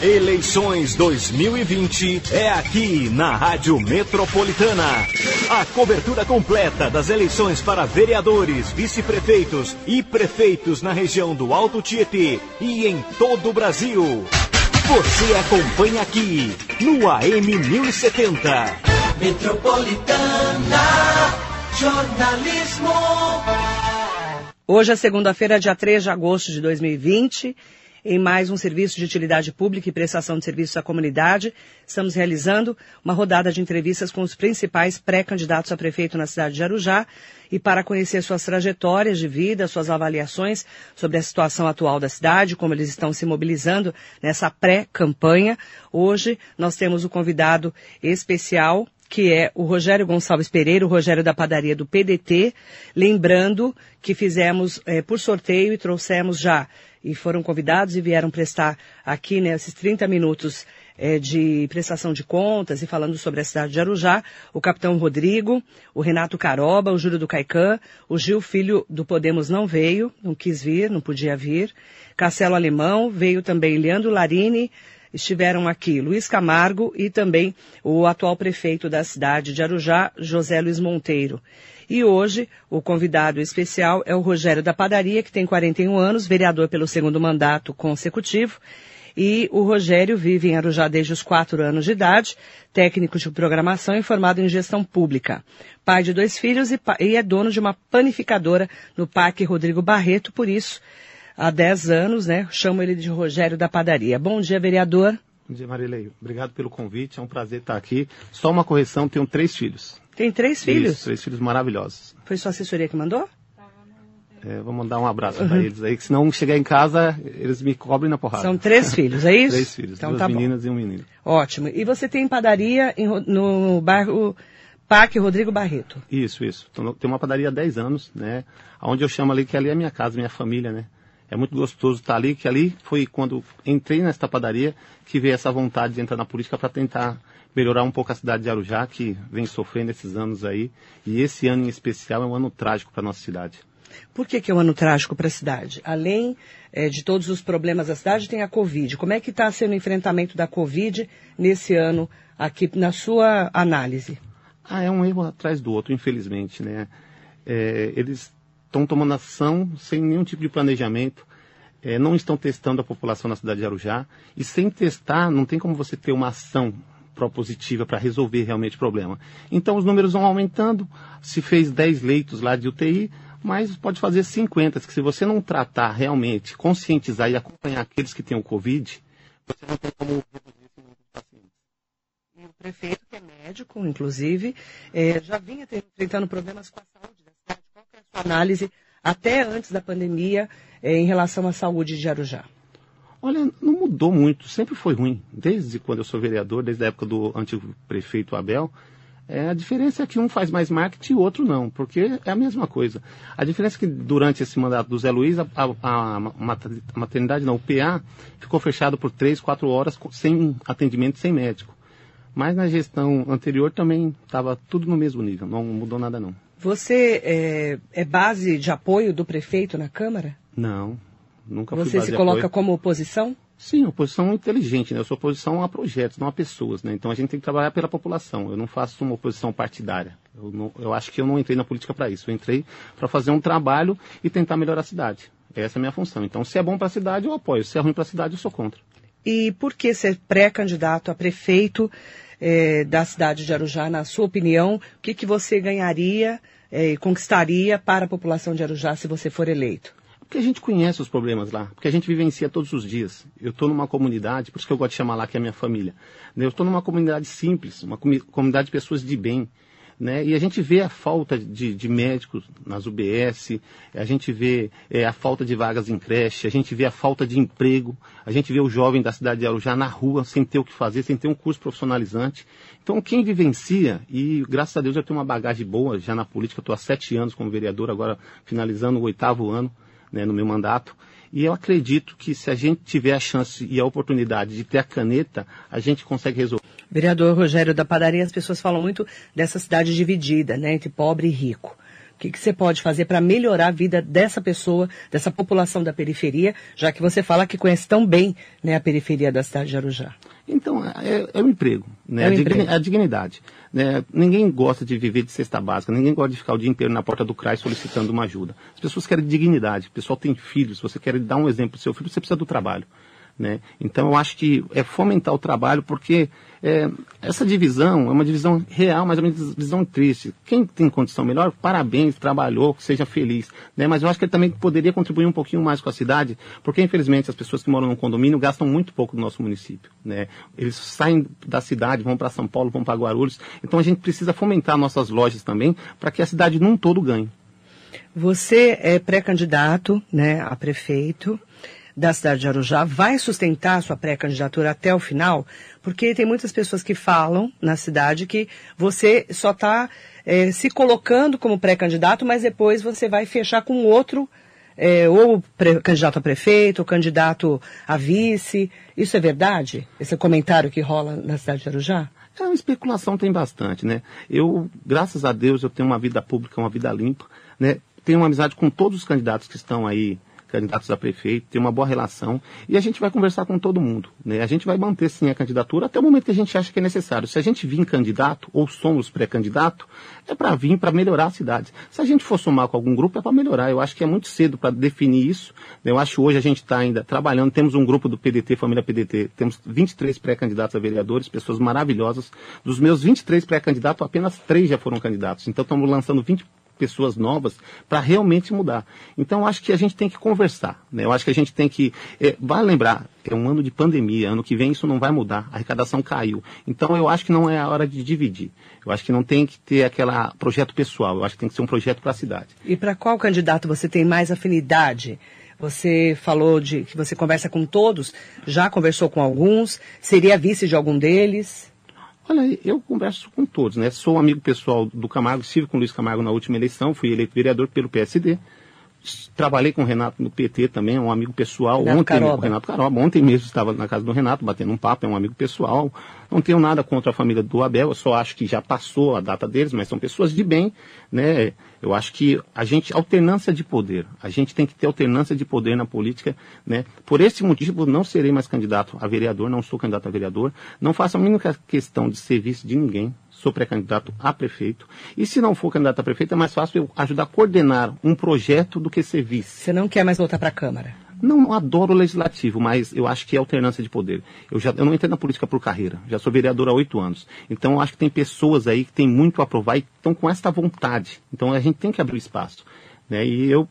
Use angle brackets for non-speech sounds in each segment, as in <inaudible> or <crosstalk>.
Eleições 2020 é aqui na Rádio Metropolitana. A cobertura completa das eleições para vereadores, vice-prefeitos e prefeitos na região do Alto Tietê e em todo o Brasil. Você acompanha aqui no AM 1070. Metropolitana Jornalismo. Hoje é segunda-feira, dia 3 de agosto de 2020 em mais um serviço de utilidade pública e prestação de serviços à comunidade. Estamos realizando uma rodada de entrevistas com os principais pré-candidatos a prefeito na cidade de Arujá e para conhecer suas trajetórias de vida, suas avaliações sobre a situação atual da cidade, como eles estão se mobilizando nessa pré-campanha. Hoje nós temos o convidado especial que é o Rogério Gonçalves Pereira, o Rogério da padaria do PDT, lembrando que fizemos é, por sorteio e trouxemos já e foram convidados e vieram prestar aqui nesses né, 30 minutos é, de prestação de contas e falando sobre a cidade de Arujá, o capitão Rodrigo, o Renato Caroba, o Júlio do Caicã, o Gil Filho do Podemos não veio, não quis vir, não podia vir, Castelo Alemão, veio também Leandro Larini, estiveram aqui Luiz Camargo e também o atual prefeito da cidade de Arujá, José Luiz Monteiro. E hoje, o convidado especial é o Rogério da Padaria, que tem 41 anos, vereador pelo segundo mandato consecutivo. E o Rogério vive em Arujá desde os quatro anos de idade, técnico de programação e formado em gestão pública. Pai de dois filhos e, e é dono de uma panificadora no Parque Rodrigo Barreto, por isso, há 10 anos, né, chamo ele de Rogério da Padaria. Bom dia, vereador. Bom dia, Marilei. Obrigado pelo convite, é um prazer estar aqui. Só uma correção, tenho três filhos. Tem três filhos? Isso, três filhos maravilhosos. Foi sua assessoria que mandou? É, vou mandar um abraço para eles aí, que se não chegar em casa, eles me cobrem na porrada. São três filhos, é isso? três filhos, então, duas tá meninas bom. e um menino. Ótimo. E você tem padaria em, no bairro Parque Rodrigo Barreto? Isso, isso. Tem uma padaria há 10 anos, né? Onde eu chamo ali que ali é minha casa, minha família, né? É muito gostoso estar ali, que ali foi quando entrei nesta padaria que veio essa vontade de entrar na política para tentar melhorar um pouco a cidade de Arujá, que vem sofrendo esses anos aí. E esse ano em especial é um ano trágico para a nossa cidade. Por que, que, é um ano trágico para a cidade? Além é, de todos os problemas da cidade, tem a Covid. Como é que está sendo o enfrentamento da Covid nesse ano, aqui na sua análise? Ah, é um erro atrás do outro, infelizmente, né? É, eles estão tomando ação sem nenhum tipo de planejamento, é, não estão testando a população na cidade de Arujá, e sem testar, não tem como você ter uma ação propositiva para resolver realmente o problema. Então os números vão aumentando, se fez 10 leitos lá de UTI, mas pode fazer 50, que se você não tratar realmente, conscientizar e acompanhar aqueles que têm o Covid, você não tem como esse número de pacientes. O prefeito, que é médico, inclusive, é, já vinha enfrentando problemas com a saúde da cidade. Qual é a sua análise, até antes da pandemia, é, em relação à saúde de Arujá? Olha, não mudou muito, sempre foi ruim. Desde quando eu sou vereador, desde a época do antigo prefeito Abel, é, a diferença é que um faz mais marketing e o outro não, porque é a mesma coisa. A diferença é que durante esse mandato do Zé Luiz, a, a, a maternidade, não, o PA, ficou fechado por três, quatro horas sem atendimento, sem médico. Mas na gestão anterior também estava tudo no mesmo nível, não mudou nada não. Você é, é base de apoio do prefeito na Câmara? Não, Nunca Você se coloca apoio. como oposição? Sim, oposição inteligente, né? Eu sou oposição a projetos, não a pessoas, né? Então a gente tem que trabalhar pela população. Eu não faço uma oposição partidária. Eu, não, eu acho que eu não entrei na política para isso. Eu entrei para fazer um trabalho e tentar melhorar a cidade. Essa é a minha função. Então, se é bom para a cidade, eu apoio. Se é ruim para a cidade, eu sou contra. E por que ser pré-candidato a prefeito eh, da cidade de Arujá, na sua opinião, o que, que você ganharia e eh, conquistaria para a população de Arujá se você for eleito? Porque a gente conhece os problemas lá, porque a gente vivencia todos os dias. Eu estou numa comunidade, por isso que eu gosto de chamar lá que é a minha família. Eu estou numa comunidade simples, uma comunidade de pessoas de bem. Né? E a gente vê a falta de, de médicos nas UBS, a gente vê é, a falta de vagas em creche, a gente vê a falta de emprego, a gente vê o jovem da cidade de Arujá na rua, sem ter o que fazer, sem ter um curso profissionalizante. Então, quem vivencia, e graças a Deus eu tenho uma bagagem boa já na política, estou há sete anos como vereador, agora finalizando o oitavo ano, né, no meu mandato. E eu acredito que se a gente tiver a chance e a oportunidade de ter a caneta, a gente consegue resolver. Vereador Rogério da Padaria, as pessoas falam muito dessa cidade dividida, né, entre pobre e rico. O que, que você pode fazer para melhorar a vida dessa pessoa, dessa população da periferia, já que você fala que conhece tão bem né, a periferia da cidade de Arujá? Então, é, é o emprego, né? É o a, digni- emprego. a dignidade. Né? Ninguém gosta de viver de cesta básica, ninguém gosta de ficar o dia inteiro na porta do CRAI solicitando uma ajuda. As pessoas querem dignidade, o pessoal tem filhos, você quer dar um exemplo para seu filho, você precisa do trabalho. Né? Então eu acho que é fomentar o trabalho, porque é, essa divisão é uma divisão real, mas é uma divisão triste. Quem tem condição melhor, parabéns, trabalhou, seja feliz. Né? Mas eu acho que ele também poderia contribuir um pouquinho mais com a cidade, porque infelizmente as pessoas que moram no condomínio gastam muito pouco do nosso município. Né? Eles saem da cidade, vão para São Paulo, vão para Guarulhos. Então a gente precisa fomentar nossas lojas também, para que a cidade num todo ganhe. Você é pré-candidato né, a prefeito da cidade de Arujá, vai sustentar sua pré-candidatura até o final? Porque tem muitas pessoas que falam na cidade que você só está se colocando como pré-candidato, mas depois você vai fechar com outro, é, ou candidato a prefeito, ou candidato a vice. Isso é verdade? Esse comentário que rola na cidade de Arujá? É, uma especulação tem bastante, né? Eu, graças a Deus, eu tenho uma vida pública, uma vida limpa, né? Tenho uma amizade com todos os candidatos que estão aí, candidatos a prefeito, tenho uma boa relação e a gente vai conversar com todo mundo, né? A gente vai manter sim a candidatura até o momento que a gente acha que é necessário. Se a gente vir candidato ou somos pré-candidato, é para vir para melhorar a cidade. Se a gente for somar com algum grupo, é para melhorar. Eu acho que é muito cedo para definir isso. né? Eu acho hoje a gente está ainda trabalhando. Temos um grupo do PDT, Família PDT. Temos 23 pré-candidatos a vereadores, pessoas maravilhosas. Dos meus 23 pré-candidatos, apenas três já foram candidatos. Então estamos lançando 20 pessoas novas para realmente mudar. Então, acho que a gente tem que conversar. Né? Eu acho que a gente tem que. É, vai lembrar, é um ano de pandemia, ano que vem isso não vai mudar, a arrecadação caiu. Então, eu acho que não é a hora de dividir. Eu acho que não tem que ter aquele projeto pessoal, eu acho que tem que ser um projeto para a cidade. E para qual candidato você tem mais afinidade? Você falou de que você conversa com todos, já conversou com alguns, seria vice de algum deles? Olha, eu converso com todos, né? Sou amigo pessoal do Camargo, estive com o Luiz Camargo na última eleição, fui eleito vereador pelo PSD. Trabalhei com o Renato no PT também, é um amigo pessoal. Renato ontem, Caroba. Renato Caroba. Ontem mesmo estava na casa do Renato, batendo um papo, é um amigo pessoal. Não tenho nada contra a família do Abel, eu só acho que já passou a data deles, mas são pessoas de bem, né? Eu acho que a gente, alternância de poder, a gente tem que ter alternância de poder na política, né? Por esse motivo, não serei mais candidato a vereador, não sou candidato a vereador, não faço a mínima questão de ser vice de ninguém, sou pré-candidato a prefeito. E se não for candidato a prefeito, é mais fácil eu ajudar a coordenar um projeto do que ser vice. Você não quer mais voltar para a Câmara? Não adoro o legislativo, mas eu acho que é alternância de poder. Eu, já, eu não entrei na política por carreira, já sou vereador há oito anos. Então eu acho que tem pessoas aí que têm muito a provar e estão com esta vontade. Então a gente tem que abrir o espaço. Né? E eu,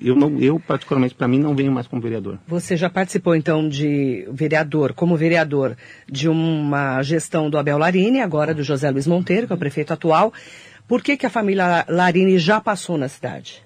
eu, não, eu particularmente, para mim, não venho mais como vereador. Você já participou, então, de vereador, como vereador, de uma gestão do Abel Larini, agora do José Luiz Monteiro, que é o prefeito atual. Por que, que a família Larini já passou na cidade?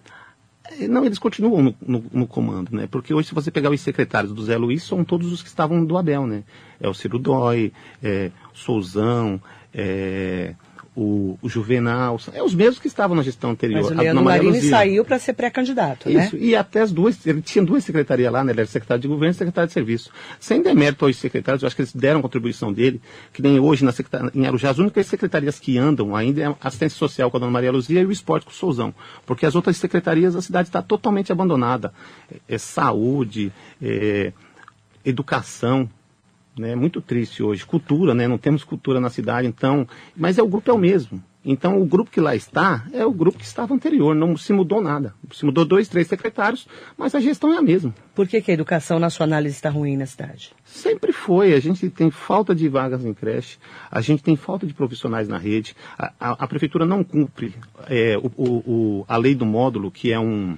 Não, eles continuam no, no- no comando, né? Porque hoje, se você pegar os secretários do Zé Luiz, são todos os que estavam do Abel, né? É o Ciro Dói, é, o Souzão, é, o, o Juvenal, é os mesmos que estavam na gestão anterior. Mas o Leandro Maria Larini Luzia. saiu para ser pré-candidato, né? Isso, e até as duas, ele tinha duas secretarias lá, né? Ele era secretário de governo e secretário de serviço. Sem demérito aos secretários, eu acho que eles deram contribuição dele, que nem hoje na secretaria, em Arujá, as únicas secretarias que andam ainda é a assistência social com a dona Maria Luzia e o esporte com o Souzão. Porque as outras secretarias, a cidade está totalmente abandonada. É, é saúde, é, educação, né? Muito triste hoje. Cultura, né? Não temos cultura na cidade, então. Mas é o grupo é o mesmo. Então o grupo que lá está é o grupo que estava anterior, não se mudou nada. Se mudou dois, três secretários, mas a gestão é a mesma. Por que, que a educação, na sua análise, está ruim na cidade? Sempre foi. A gente tem falta de vagas em creche, a gente tem falta de profissionais na rede. A, a- a prefeitura não cumpre é, o- o- o- a lei do módulo, que é um,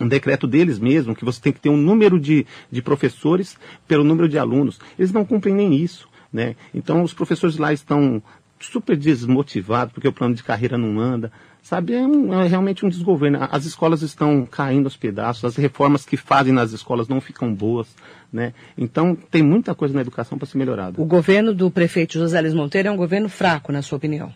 um decreto deles mesmo, que você tem que ter um número de, de professores pelo número de alunos. Eles não cumprem nem isso. Né? Então os professores lá estão super desmotivados, porque o plano de carreira não anda. Sabe, é, um- é realmente um desgoverno. As escolas estão caindo aos pedaços, as reformas que fazem nas escolas não ficam boas. Né? Então tem muita coisa na educação para ser melhorada. O governo do prefeito José Luiz Monteiro é um governo fraco, na sua opinião?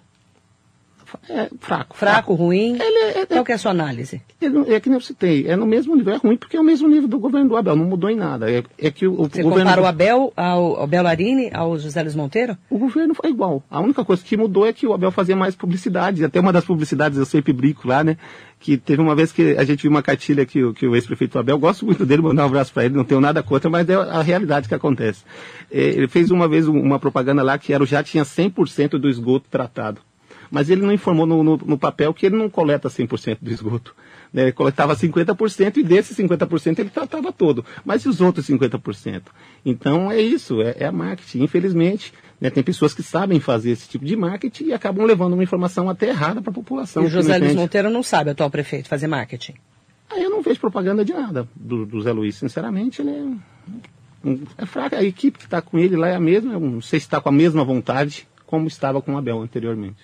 É fraco. Fraco, ruim? Ele é, é, Qual que é a sua análise? Ele, é que nem eu citei, é no mesmo nível, é ruim porque é o mesmo nível do governo do Abel, não mudou em nada. É, é que o, Você o compara o Abel ao, ao Larini, ao José Luiz Monteiro? O governo foi igual. A única coisa que mudou é que o Abel fazia mais publicidade. Até uma das publicidades, eu sempre brinco lá, né? Que teve uma vez que a gente viu uma cartilha que, que o ex-prefeito Abel, gosto muito dele, mandar um abraço para ele, não tenho nada contra, mas é a realidade que acontece. É, ele fez uma vez uma propaganda lá que era, já tinha 100% do esgoto tratado mas ele não informou no, no, no papel que ele não coleta 100% do esgoto. Né? Ele coletava 50% e desses 50% ele tratava todo. Mas e os outros 50%? Então é isso, é, é a marketing. Infelizmente, né, tem pessoas que sabem fazer esse tipo de marketing e acabam levando uma informação até errada para a população. E o José Luiz Monteiro não sabe, atual prefeito, fazer marketing? Aí eu não vejo propaganda de nada do, do Zé Luiz. Sinceramente, ele é, é fraco. A equipe que está com ele lá é a mesma. Eu não sei se está com a mesma vontade como estava com o Abel anteriormente.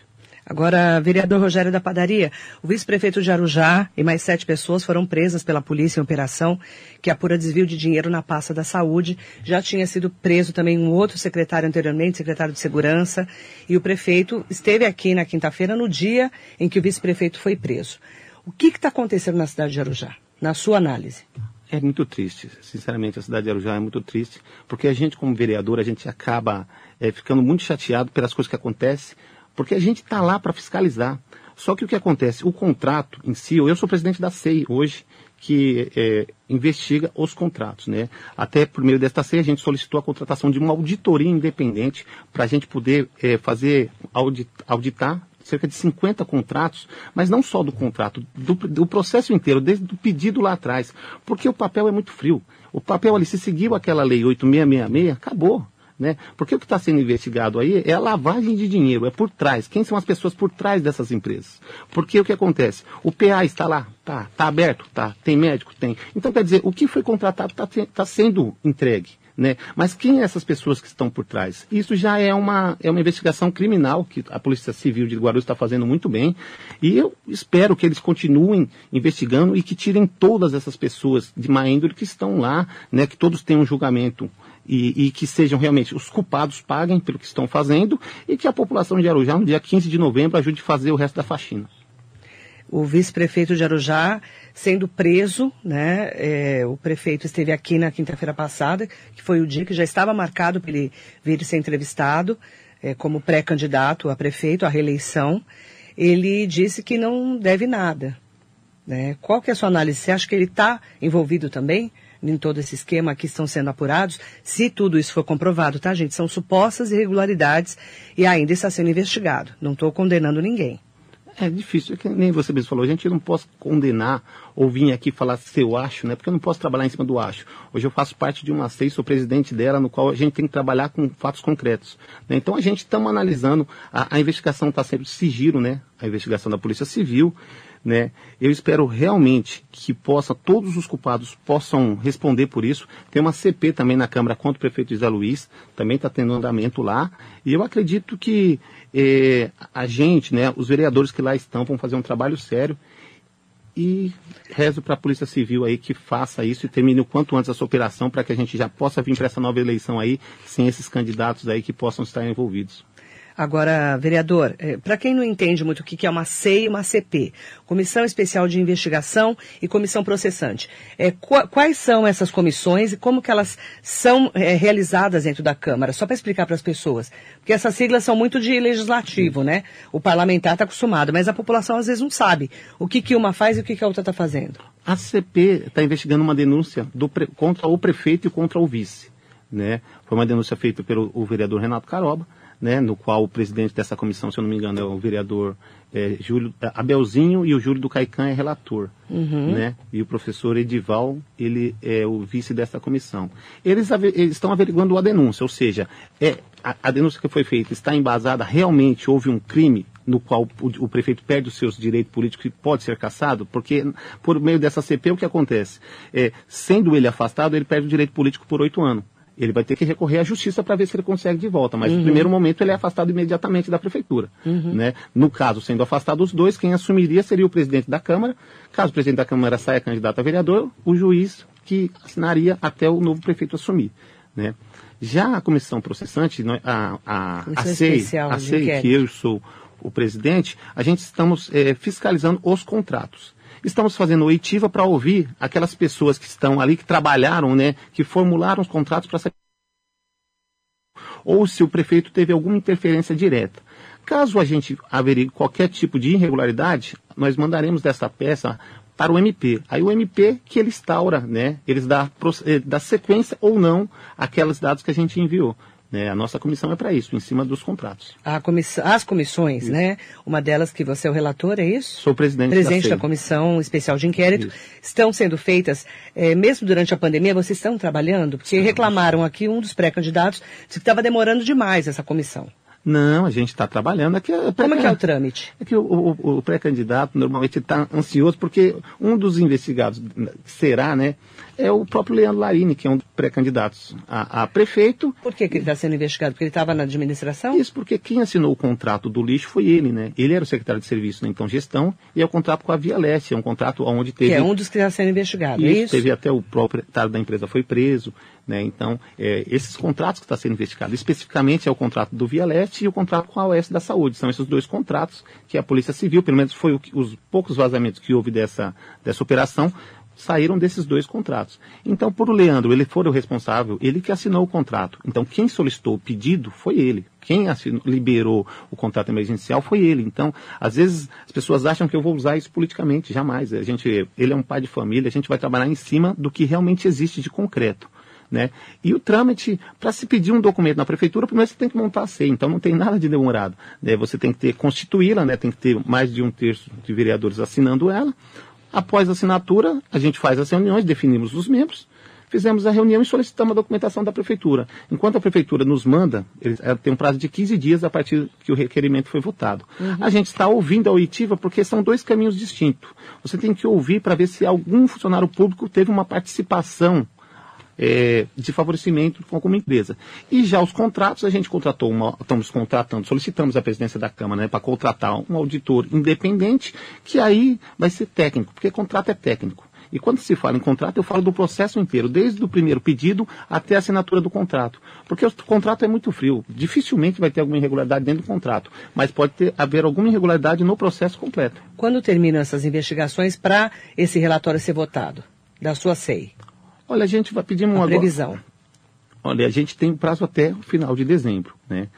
Agora, vereador Rogério da Padaria, o vice-prefeito de Arujá e mais sete pessoas foram presas pela polícia em operação que apura desvio de dinheiro na pasta da saúde. Já tinha sido preso também um outro secretário anteriormente, secretário de segurança, e o prefeito esteve aqui na quinta-feira no dia em que o vice-prefeito foi preso. O que está acontecendo na cidade de Arujá, na sua análise? É muito triste, sinceramente, a cidade de Arujá é muito triste, porque a gente, como vereador, a gente acaba é, ficando muito chateado pelas coisas que acontecem, porque a gente está lá para fiscalizar. Só que o que acontece? O contrato em si, eu sou presidente da SEI hoje, que é, investiga os contratos, né? Até por meio desta SEI a gente solicitou a contratação de uma auditoria independente para a gente poder é, fazer audit, auditar cerca de 50 contratos, mas não só do contrato, do, do, processo inteiro, desde o pedido lá atrás, porque o papel é muito frio. O papel ali, se seguiu aquela lei 8666, acabou. Né? Porque o que está sendo investigado aí é a lavagem de dinheiro, é por trás. Quem são as pessoas por trás dessas empresas? Porque o que acontece? O PA está lá, tá, tá aberto, tá, tem médico, tem. Então quer dizer, o que foi contratado está tá sendo entregue. Né? Mas quem é essas pessoas que estão por trás? Isso já é uma, é uma investigação criminal que a Polícia Civil de Guarulhos está fazendo muito bem. E eu espero que eles continuem investigando e que tirem todas essas pessoas de má índole que estão lá, né? que todos tenham um julgamento e, e, que sejam realmente os culpados paguem pelo que estão fazendo e que a população de Arujá, no dia 15 de novembro, ajude a fazer o resto da faxina. O vice-prefeito de Arujá sendo preso, né? É, o prefeito esteve aqui na quinta-feira passada, que foi o dia que já estava marcado para ele vir ser entrevistado é, como pré-candidato a prefeito, à reeleição. Ele disse que não deve nada. Né? Qual que é a sua análise? Você acha que ele está envolvido também? Em todo esse esquema que estão sendo apurados, se tudo isso for comprovado, tá, gente? São supostas irregularidades e ainda está sendo investigado. Não estou condenando ninguém. É difícil, é nem você mesmo falou, gente não posso condenar ou vir aqui falar se eu acho, né? Porque eu não posso trabalhar em cima do acho. Hoje eu faço parte de uma CEI, sou presidente dela, no qual a gente tem que trabalhar com fatos concretos. Né? Então a gente estamos analisando, a, a investigação está sendo sigilo, né? A investigação da Polícia Civil. Né? Eu espero realmente que possa, todos os culpados possam responder por isso. Tem uma CP também na Câmara contra o prefeito José Luiz, também está tendo andamento lá. E eu acredito que eh, a gente, né, os vereadores que lá estão, vão fazer um trabalho sério. E rezo para a Polícia Civil aí que faça isso e termine o quanto antes essa operação para que a gente já possa vir para essa nova eleição aí sem esses candidatos aí que possam estar envolvidos. Agora, vereador, é, para quem não entende muito o que é uma CEI e uma CP, Comissão Especial de Investigação e Comissão Processante, é, qu quais são essas comissões e como que elas são é, realizadas dentro da Câmara? Só para explicar para as pessoas. Porque essas siglas são muito de legislativo, né? O parlamentar está acostumado, mas a população às vezes não sabe o que, que uma faz e o que, que a outra está fazendo. A CP está investigando uma denúncia contra o prefeito e contra o vice. Né? Foi uma denúncia feita pelo vereador Renato Caroba né, no qual o presidente dessa comissão, se eu não me engano, é o vereador é, Júlio é, Abelzinho e o Júlio do Caican é relator, uhum. né? E o professor Edival, ele é o vice dessa comissão. Eles, eles estão averiguando a denúncia, ou seja, é, a, a, denúncia que foi feita está embasada, realmente houve um crime no qual o, o, prefeito perde os seus direitos políticos e pode ser cassado, porque por meio dessa CP o que acontece? É, sendo ele afastado, ele perde o direito político por oito anos ele vai ter que recorrer à justiça para ver se ele consegue de volta. Mas uhum. no primeiro momento ele é afastado imediatamente da prefeitura. Uhum. Né? No caso, sendo afastado os dois, quem assumiria seria o presidente da Câmara. Caso o presidente da Câmara saia candidato a vereador, o juiz que assinaria até o novo prefeito assumir. Né? Já a comissão processante, a, a, a, a SEI, a SEI que eu sou o presidente, a gente estamos é, fiscalizando os contratos. Estamos fazendo oitiva para ouvir aquelas pessoas que estão ali, que trabalharam, né, que formularam os contratos para saber ou se o prefeito teve alguma interferência direta. Caso a gente averigue qualquer tipo de irregularidade, nós mandaremos dessa peça para o MP. Aí o MP que ele instaura, né? Eles dá, eh, dá sequência ou não aqueles dados que a gente enviou. Né? A nossa comissão é para isso, em cima dos contratos. Comiss as comissões, isso. né? Uma delas que você é o relator, é isso? Sou presidente, presidente da, da Comissão Especial de Inquérito. Isso. Estão sendo feitas, é, mesmo durante a pandemia, vocês estão trabalhando? Porque Estamos. reclamaram aqui, um dos pré-candidatos, que estava demorando demais essa comissão. Não, a gente está trabalhando. Aqui é Como é que é o trâmite? É que o, o, o pré-candidato normalmente está ansioso porque um dos investigados será, né, é o próprio Leandro Larini, que é um dos pré-candidatos a, a, prefeito. Por que, que ele está sendo investigado? Porque ele estava na administração? Isso, porque quem assinou o contrato do lixo foi ele, né? Ele era o secretário de serviço na então gestão e é o contrato com a Via Leste, é um contrato onde teve... Que é um dos que está sendo investigado, isso, é isso? Teve até o proprietário da empresa foi preso, né? Então, é, esses contratos que estão tá sendo investigados, especificamente é o contrato do Via Leste e o contrato com a OS da Saúde. São esses dois contratos que a Polícia Civil, pelo menos foi o, os poucos vazamentos que houve dessa, dessa operação, saíram desses dois contratos. Então, por o Leandro, ele for o responsável, ele que assinou o contrato. Então, quem solicitou o pedido foi ele. Quem assinou, liberou o contrato emergencial foi ele. Então, às vezes as pessoas acham que eu vou usar isso politicamente, jamais. A gente, ele é um pai de família, a gente vai trabalhar em cima do que realmente existe de concreto. Né? E o trâmite, para se pedir um documento na prefeitura, primeiro você tem que montar a CEI, então não tem nada de demorado. Né? Você tem que ter, constituí-la, né? tem que ter mais de um terço de vereadores assinando ela. Após a assinatura, a gente faz as reuniões, definimos os membros, fizemos a reunião e solicitamos a documentação da prefeitura. Enquanto a prefeitura nos manda, ela tem um prazo de 15 dias a partir que o requerimento foi votado. Uhum. A gente está ouvindo a oitiva porque são dois caminhos distintos. Você tem que ouvir para ver se algum funcionário público teve uma participação é, de favorecimento com alguma empresa. E já os contratos, a gente contratou, uma, estamos contratando, solicitamos a presidência da Câmara né, para contratar um auditor independente, que aí vai ser técnico, porque contrato é técnico. E quando se fala em contrato, eu falo do processo inteiro, desde o primeiro pedido até a assinatura do contrato. Porque o contrato é muito frio. Dificilmente vai ter alguma irregularidade dentro do contrato. Mas pode ter, haver alguma irregularidade no processo completo. Quando terminam essas investigações para esse relatório ser votado? Da sua SEI? Olha, a gente vai pedir uma previsão. Olha, a gente tem um prazo até o final de dezembro, né?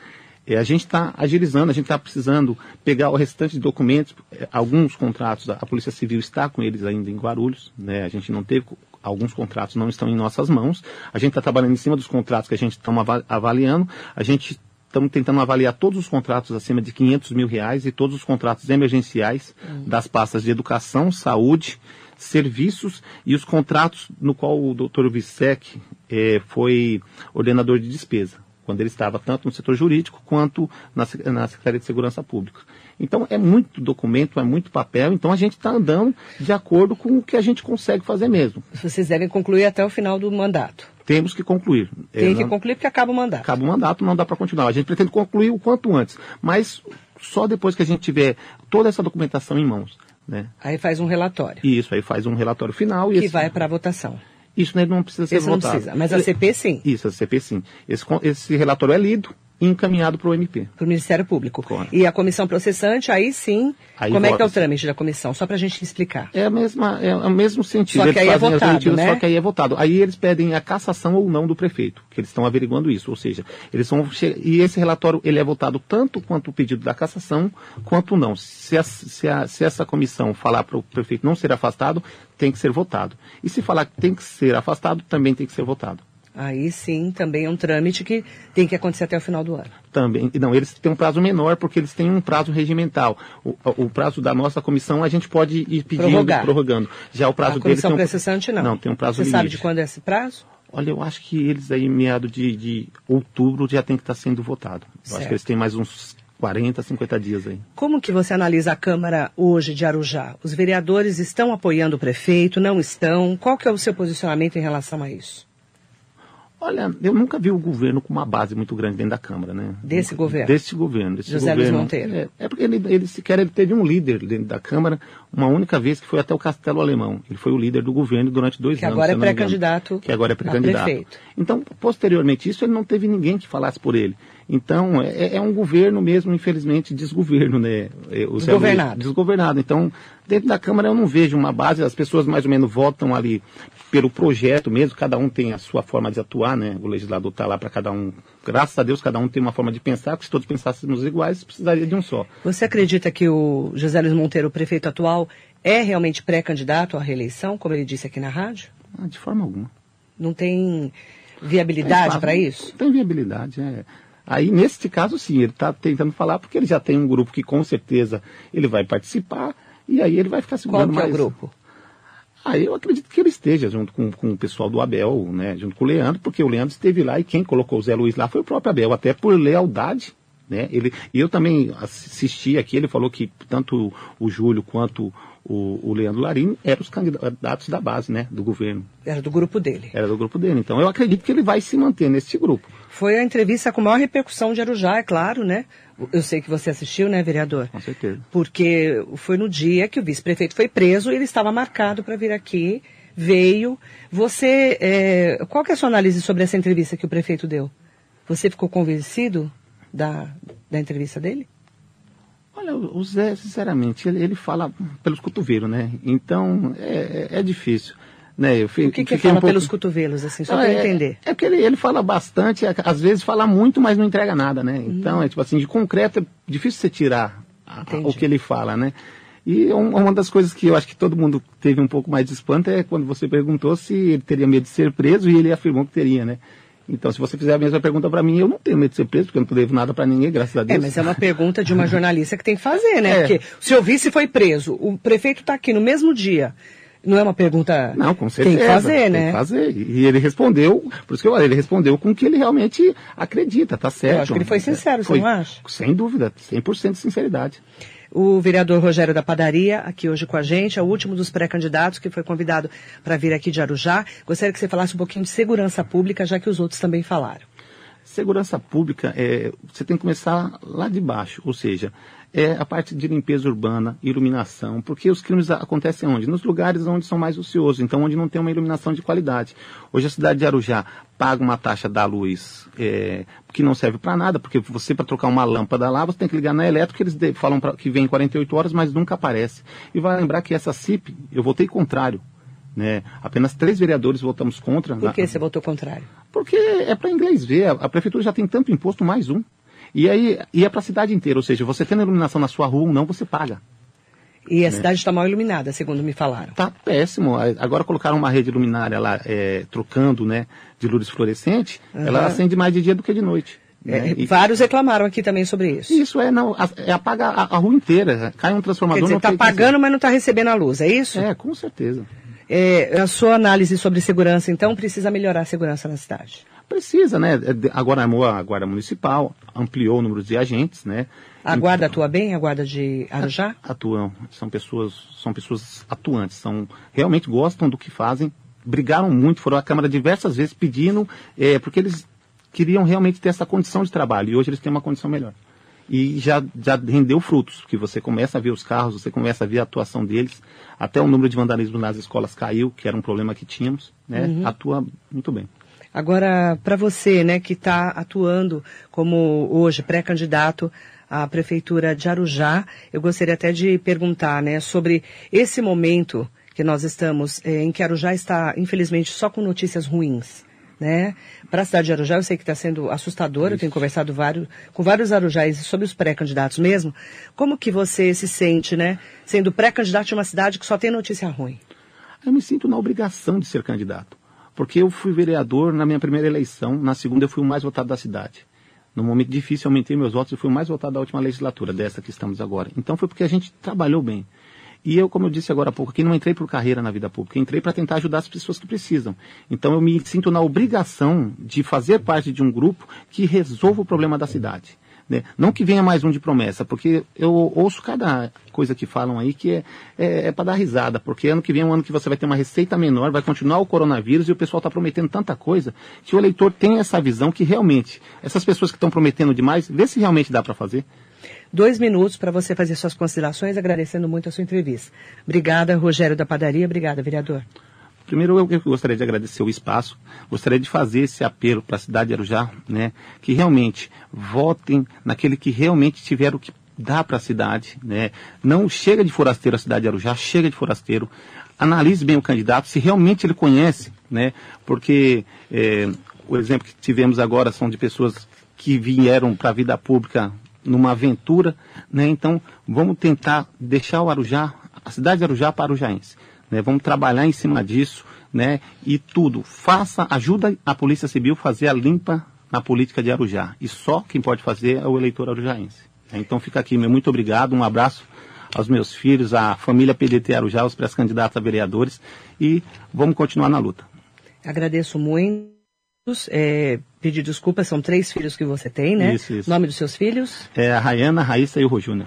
É, a gente está agilizando, a gente está precisando pegar o restante de documentos, é, alguns contratos, a Polícia Civil está com eles ainda em Guarulhos, né? A gente não teve, alguns contratos não estão em nossas mãos. A gente está trabalhando em cima dos contratos que a gente está avaliando. A gente estamos tentando avaliar todos os contratos acima de 500 mil reais e todos os contratos emergenciais hum. das pastas de educação, saúde serviços e os contratos no qual o Dr. Vissec é, foi ordenador de despesa, quando ele estava tanto no setor jurídico quanto na, na Secretaria de Segurança Pública. Então é muito documento, é muito papel, então a gente está andando de acordo com o que a gente consegue fazer mesmo. Vocês devem concluir até o final do mandato. Temos que concluir. Tem é, que concluir porque acaba o mandato. Acaba o mandato, não dá para continuar. A gente pretende concluir o quanto antes, mas só depois que a gente tiver toda essa documentação em mãos. Né? Aí faz um relatório. Isso, aí faz um relatório final. Que esse... vai para votação. Isso né, não precisa ser esse votado. Não precisa, mas a CP sim. Isso, a CP sim. Esse, esse relatório é lido, encaminhado para o MP. Para o Ministério Público. E a comissão processante, aí sim, aí como é que é o trâmite da comissão? Só para a gente explicar. É, a mesma, é o mesmo sentido. Só que aí é votado, né? Só que aí é votado. Aí eles pedem a cassação ou não do prefeito, que eles estão averiguando isso. Ou seja, eles vão... E esse relatório, ele é votado tanto quanto o pedido da cassação, quanto não. Se, a, se, a, se essa comissão falar para o prefeito não ser afastado, tem que ser votado. E se falar que tem que ser afastado, também tem que ser votado. Aí sim, também é um trâmite que tem que acontecer até o final do ano. Também. Não, eles têm um prazo menor porque eles têm um prazo regimental. O, o prazo da nossa comissão a gente pode ir pedindo, Prorrogar. prorrogando. Já o prazo a deles tem um... processante não. Não, tem um prazo Você limite. sabe de quando é esse prazo? Olha, eu acho que eles aí, meado de, de outubro, já tem que estar sendo votado. Eu certo. acho que eles têm mais uns 40, 50 dias aí. Como que você analisa a Câmara hoje de Arujá? Os vereadores estão apoiando o prefeito, não estão? Qual que é o seu posicionamento em relação a isso? Olha, eu nunca vi o governo com uma base muito grande dentro da Câmara, né? Desse nunca, governo? Desse governo. Desse José governo. Luiz Monteiro. É, é, porque ele, ele sequer ele teve um líder dentro da Câmara, uma única vez que foi até o Castelo Alemão. Ele foi o líder do governo durante dois que anos. Agora é pré-candidato que agora é pré-candidato. Prefeito. Então, posteriormente isso, ele não teve ninguém que falasse por ele. Então, é, é, um governo mesmo, infelizmente, desgoverno, né? É, o desgovernado. desgovernado. Então, dentro da Câmara eu não vejo uma base, as pessoas mais ou menos votam ali pelo projeto mesmo, cada um tem a sua forma de atuar, né? O legislador está lá para cada um. Graças a Deus, cada um tem uma forma de pensar, porque se todos pensássemos iguais, precisaria de um só. Você acredita que o José Luiz Monteiro, o prefeito atual, é realmente pré-candidato à reeleição, como ele disse aqui na rádio? Ah, de forma alguma. Não tem viabilidade para isso? Não tem viabilidade, é. Aí, neste caso, sim, ele está tentando falar porque ele já tem um grupo que com certeza ele vai participar e aí ele vai ficar segurando Qual que mais. é o grupo? Aí eu acredito que ele esteja junto com, com, o pessoal do Abel, né, junto com o Leandro, porque o Leandro esteve lá e quem colocou o Zé Luiz lá foi o próprio Abel, até por lealdade. Né? Ele, e eu também assisti aqui, ele falou que tanto o Júlio quanto o, o Leandro Larim eram os candidatos da base, né, do governo. Era do grupo dele. Era do grupo dele. Então eu acredito que ele vai se manter nesse grupo. Foi a entrevista com maior repercussão de Arujá, é claro, né? Eu sei que você assistiu, né, vereador? Com certeza. Porque foi no dia que o vice-prefeito foi preso e ele estava marcado para vir aqui, veio. Você, é... qual que é a sua análise sobre essa entrevista que o prefeito deu? Você ficou convencido da, da entrevista dele? Olha, o Zé, sinceramente, ele, ele fala pelos cotovelos, né? Então, é, é, é difícil. Né? Eu o que, que fala um pouco... pelos cotovelos, assim, só para é, entender? É porque ele, ele fala bastante, é, às vezes fala muito, mas não entrega nada, né? Então, é tipo assim, de concreto é difícil você tirar a, o que ele fala, né? E uma das coisas que eu acho que todo mundo teve um pouco mais de espanto é quando você perguntou se ele teria medo de ser preso e ele afirmou que teria, né? Então, se você fizer a mesma pergunta para mim, eu não tenho medo de ser preso, porque eu não devo nada para ninguém, graças a é, Deus. É, mas é uma pergunta de uma <laughs> jornalista que tem que fazer, né? É. Porque se eu vi se foi preso, o prefeito está aqui no mesmo dia. Não é uma pergunta. Não, com certeza. Tem que fazer, tem né? Tem que fazer. E ele respondeu, por isso que eu falei, ele respondeu com o que ele realmente acredita, tá certo. Eu acho que ele foi sincero, foi, você não acha? Sem dúvida, 100% de sinceridade. O vereador Rogério da Padaria, aqui hoje com a gente, é o último dos pré-candidatos que foi convidado para vir aqui de Arujá. Gostaria que você falasse um pouquinho de segurança pública, já que os outros também falaram. Segurança pública, é, você tem que começar lá de baixo, ou seja, é a parte de limpeza urbana, iluminação, porque os crimes acontecem onde? Nos lugares onde são mais ociosos, então onde não tem uma iluminação de qualidade. Hoje a cidade de Arujá paga uma taxa da luz é, que não serve para nada, porque você para trocar uma lâmpada lá, você tem que ligar na elétrica, eles falam pra, que vem 48 horas, mas nunca aparece. E vai lembrar que essa CIP, eu votei contrário. Né? Apenas três vereadores votamos contra. Por que na... você votou contrário? Porque é para inglês ver. A, a prefeitura já tem tanto imposto, mais um. E aí e é para a cidade inteira, ou seja, você tendo iluminação na sua rua ou não, você paga. E a né? cidade está mal iluminada, segundo me falaram. Está péssimo. Agora colocaram uma rede luminária lá, é, trocando, né, de luzes fluorescentes, uhum. ela acende mais de dia do que de noite. Né? É, e... Vários reclamaram aqui também sobre isso. Isso é, não, é apaga a, a, rua inteira, cai um transformador. Quer dizer, está pagando, mas não está recebendo a luz, é isso? É, com certeza. É, a sua análise sobre segurança, então, precisa melhorar a segurança na cidade. Precisa, né? É, agora a Guarda Municipal ampliou o número de agentes, né? A guarda atua bem, a guarda de Arujá? Atuam, são pessoas, são pessoas atuantes, são, realmente gostam do que fazem, brigaram muito, foram à Câmara diversas vezes pedindo, é, porque eles queriam realmente ter essa condição de trabalho, e hoje eles têm uma condição melhor. E já, já rendeu frutos, que você começa a ver os carros, você começa a ver a atuação deles, até o número de vandalismo nas escolas caiu, que era um problema que tínhamos, né? Uhum. Atua muito bem. Agora, para você, né, que está atuando como hoje pré-candidato à prefeitura de Arujá, eu gostaria até de perguntar, né, sobre esse momento que nós estamos, eh, em que Arujá está, infelizmente, só com notícias ruins. Né? Para a cidade de Arujá, eu sei que está sendo assustador, Isso. eu tenho conversado vários, com vários arujáis sobre os pré-candidatos mesmo. Como que você se sente, né, sendo pré-candidato de uma cidade que só tem notícia ruim? Eu me sinto na obrigação de ser candidato. Porque eu fui vereador na minha primeira eleição, na segunda eu fui o mais votado da cidade. No momento difícil, aumentei meus votos e fui o mais votado da última legislatura, dessa que estamos agora. Então foi porque a gente trabalhou bem. E eu, como eu disse agora há pouco, aqui não entrei por carreira na vida pública, entrei para tentar ajudar as pessoas que precisam. Então eu me sinto na obrigação de fazer parte de um grupo que resolva o problema da cidade. Né? Não que venha mais um de promessa, porque eu ouço cada coisa que falam aí que é, é, é para dar risada, porque ano que vem é um ano que você vai ter uma receita menor, vai continuar o coronavírus e o pessoal está prometendo tanta coisa que o eleitor tem essa visão que realmente, essas pessoas que estão prometendo demais, vê se realmente dá para fazer. Dois minutos para você fazer suas considerações, agradecendo muito a sua entrevista. Obrigada, Rogério da Padaria. Obrigada, vereador. Primeiro, eu gostaria de agradecer o espaço, gostaria de fazer esse apelo para a cidade de Arujá, né, que realmente votem naquele que realmente tiver o que dar para a cidade, né? Não chega de forasteiro a cidade de Arujá, chega de forasteiro. Analise bem o candidato, se realmente ele conhece, né? Porque é, o exemplo que tivemos agora são de pessoas que vieram para a vida pública numa aventura, né? Então, vamos tentar deixar o Arujá, a cidade de Arujá para Arujaense. Né? Vamos trabalhar em cima disso, né? E tudo. Faça, ajuda a Polícia Civil a fazer a limpa na política de Arujá. E só quem pode fazer é o eleitor arujaense. Então fica aqui, meu muito obrigado, um abraço aos meus filhos, à família PDT Arujá, os pré-candidatos a vereadores e vamos continuar na luta. Agradeço muito. É, pedir desculpas, são três filhos que você tem, né? Isso, isso. Nome dos seus filhos? É a Rayana, a Raíssa e o Rô Júnior.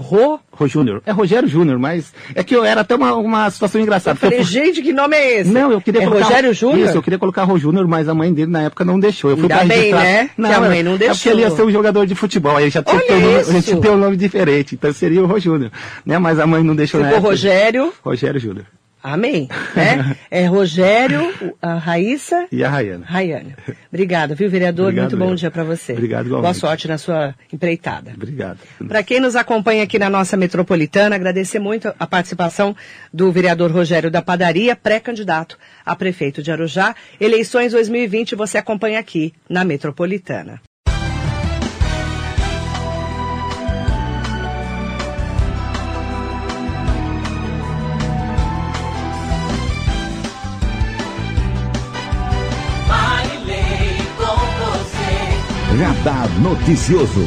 Rô? Rô Júnior. É Rogério Júnior, mas é que eu era até uma, uma situação engraçada. Eu falei, gente, que nome é esse? Não, eu queria é colocar... Rogério Júnior? Isso, eu queria colocar Rô Júnior, mas a mãe dele na época não deixou. Eu fui Ainda pra bem, registrar. né? Que a mãe não É porque deixou. ele ia ser um jogador de futebol, aí já tinha ter um nome, <laughs> um diferente, então seria o Rô Júnior. Né? Mas a mãe não deixou na Ficou época. Rogério. Rogério Júnior. Amém. Né? <laughs> É Rogério, a Raíssa. E a Rayana. Rayane. Obrigada, viu, vereador? Obrigado, Muito bom eu. dia para você. Obrigado, Boa igualmente. sorte na sua empreitada. Obrigado. Para quem nos acompanha aqui na nossa metropolitana, agradecer muito a participação do vereador Rogério da Padaria, pré-candidato a prefeito de Arujá. Eleições 2020 você acompanha aqui na metropolitana. Radar Noticioso.